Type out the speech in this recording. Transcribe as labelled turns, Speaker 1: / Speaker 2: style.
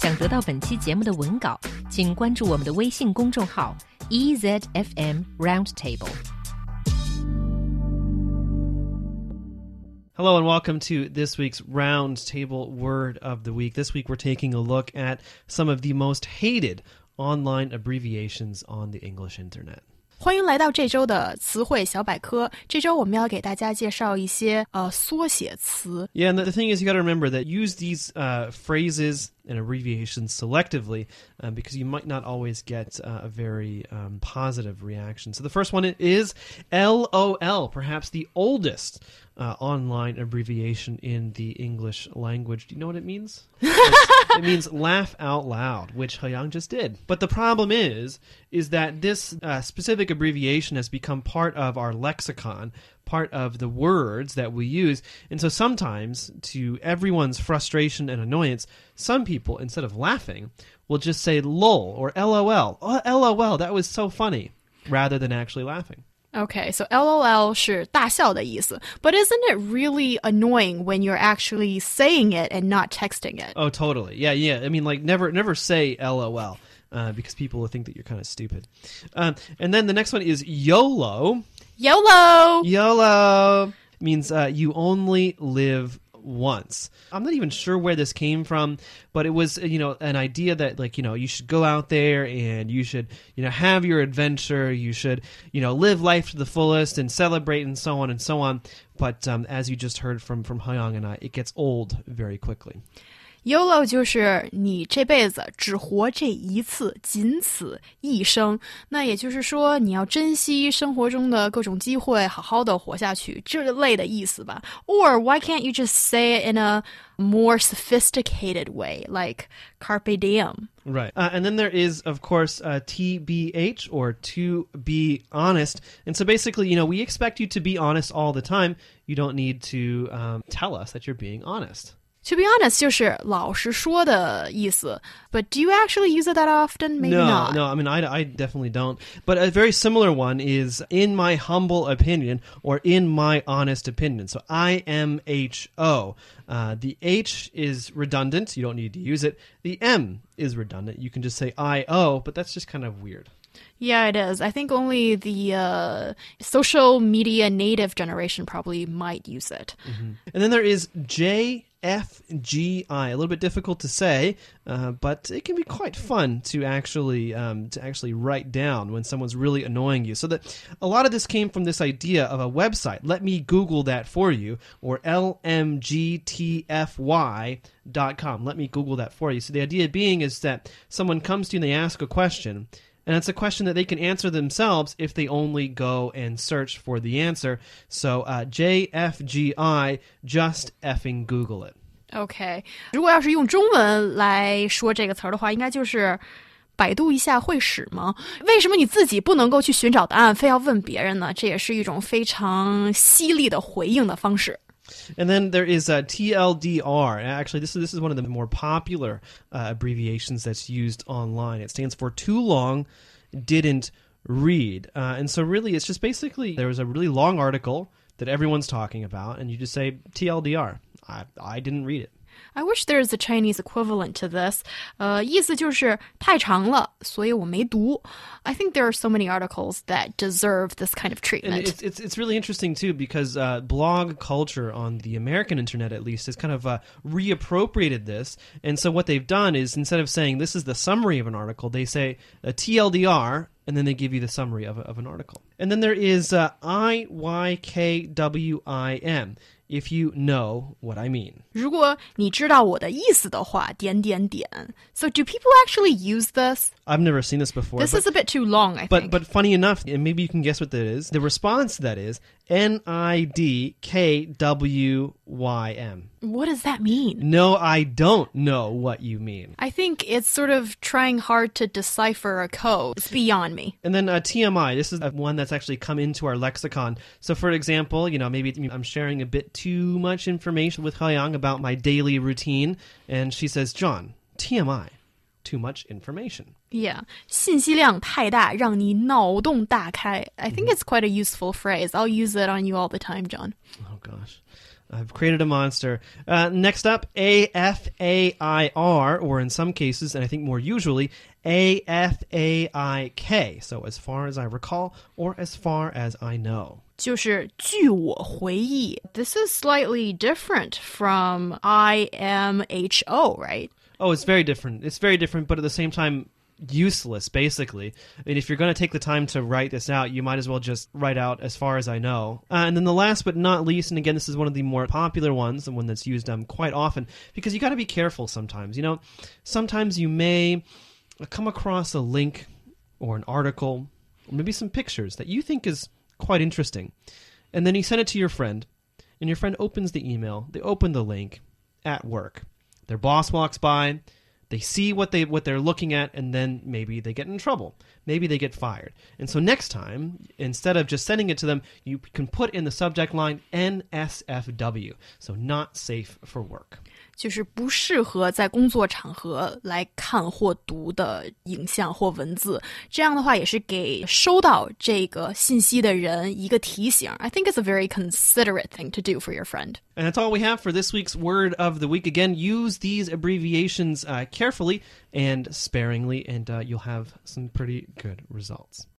Speaker 1: 想得到本期节目的文稿，请关注我们的微信公众号 EZFM
Speaker 2: Roundtable。Hello and welcome to this week's Roundtable Word of the Week. This week we're taking a look at some of the most hated online abbreviations on the English internet.
Speaker 3: 欢迎来到这周的词汇小百科。这周我们要给大家介绍一些呃缩写词。
Speaker 2: Yeah, and the, the thing is, you got to remember that use these uh, phrases and abbreviations selectively um, because you might not always get uh, a very um, positive reaction. So the first one is LOL, perhaps the oldest uh, online abbreviation in the English language. Do you know what it means? It means laugh out loud, which Hyang just did. But the problem is, is that this uh, specific abbreviation has become part of our lexicon, part of the words that we use. And so sometimes, to everyone's frustration and annoyance, some people, instead of laughing, will just say lol or lol. Oh, lol, that was so funny, rather than actually laughing.
Speaker 3: Okay, so LOL 是大笑的意思，but isn't it really annoying when you're actually saying it and not texting it?
Speaker 2: Oh, totally. Yeah, yeah. I mean, like, never, never say LOL uh, because people will think that you're kind of stupid. Um, and then the next one is YOLO.
Speaker 3: YOLO.
Speaker 2: YOLO means uh, you only live once. I'm not even sure where this came from, but it was you know an idea that like you know you should go out there and you should you know have your adventure. You should you know live life to the fullest and celebrate and so on and so on. But um, as you just heard from from Hyung and I, it gets old very quickly.
Speaker 3: YOLO 就是你这辈子只活这一次，仅此一生。那也就是说，你要珍惜生活中的各种机会，好好的活下去，这类的意思吧。Or why can't you just say it in a more sophisticated way, like carpe diem?
Speaker 2: Right. Uh, and then there is, of course, uh, TBH or to be honest. And so basically, you know, we expect you to be honest all the time. You don't need to um, tell us that you're being honest.
Speaker 3: To be honest，就是老实说的意思。But do you actually use it that often? Maybe
Speaker 2: no,
Speaker 3: not.
Speaker 2: no, I mean, I, I definitely don't. But a very similar one is in my humble opinion or in my honest opinion. So IMHO. Uh, the H is redundant. You don't need to use it. The M is redundant. You can just say IO, but that's just kind of weird.
Speaker 3: Yeah, it is. I think only the uh, social media native generation probably might use it.
Speaker 2: And then there is JFGI. A little bit difficult to say, uh, but it can be quite fun to actually um, to actually write down when someone's really annoying you. So that a lot of this came from this idea of a website. Let me Google that for you, or lmgtfy.com. Let me Google that for you. So the idea being is that someone comes to you and they ask a question. And it's a question that they can answer themselves if they only go and search for the answer. So uh, JFGI, just effing Google it.
Speaker 3: OK，如果要是用中文来说这个词儿的话，应该就是百度一下会使吗？为什么你自己不能够去寻找答案，非要问别人呢？这也是一种非常犀利的回应的方式。
Speaker 2: And then there is uh, TLDR. Actually, this is this is one of the more popular uh, abbreviations that's used online. It stands for too long, didn't read. Uh, and so, really, it's just basically there was a really long article that everyone's talking about, and you just say TLDR. I I didn't read it.
Speaker 3: I wish there is a Chinese equivalent to this. 呃，意思就是太长了，所以我没读。I think there are so many articles that deserve this kind of
Speaker 2: And
Speaker 3: treatment.
Speaker 2: it's, it's it's really interesting too because uh, blog culture on the American internet, at least, has kind of uh, reappropriated this. And so what they've done is instead of saying this is the summary of an article, they say a TLDR, and then they give you the summary of, a, of an article. And then there is uh, I Y K W I M. If you know what I mean.
Speaker 3: 如果你知道我的意思的话，点点点。So do people actually use this?
Speaker 2: I've never seen this before.
Speaker 3: This
Speaker 2: but-
Speaker 3: is a bit too long, I
Speaker 2: But
Speaker 3: think.
Speaker 2: but funny enough, and maybe you can guess what that is. The response to that is N I D K W Y M.
Speaker 3: what does that mean?
Speaker 2: No, I don't know what you mean.
Speaker 3: I think it's sort of trying hard to decipher a code. It's beyond me.
Speaker 2: And then uh, TMI, this is uh, one that's actually come into our lexicon. So, for example, you know, maybe I'm sharing a bit too much information with Hyang about my daily routine, and she says, John, TMI, too much information.
Speaker 3: Yeah. 信息量太大，让你脑洞大开. I think it's quite a useful phrase. I'll use it on you all the time, John.
Speaker 2: Oh, gosh. I've created a monster. Uh, next up, A F A I R, or in some cases, and I think more usually, A F A I K. So as far as I recall, or as far as I know.
Speaker 3: 就是据我回忆，This is slightly different from I M H O, right?
Speaker 2: Oh, it's very different. It's very different, but at the same time, useless, basically. I mean, if you're going to take the time to write this out, you might as well just write out as far as I know. Uh, and then the last but not least, and again, this is one of the more popular ones, the one that's used um, quite often, because you got to be careful sometimes. You know, sometimes you may come across a link or an article, or maybe some pictures that you think is quite interesting. And then you send it to your friend, and your friend opens the email, they open the link at work. Their boss walks by, they see what they what they're looking at and then maybe they get in trouble. Maybe they get fired. And so next time instead of just sending it to them you can put in the subject line nsfw so not safe for work
Speaker 3: 就是不适合在工作场合来看或读的影像或文字。这样的话，也是给收到这个信息的人一个提醒。I think it's a very considerate thing to do for your friend.
Speaker 2: And that's all we have for this week's word of the week. Again, use these abbreviations uh, carefully and sparingly, and uh, you'll have some pretty good results.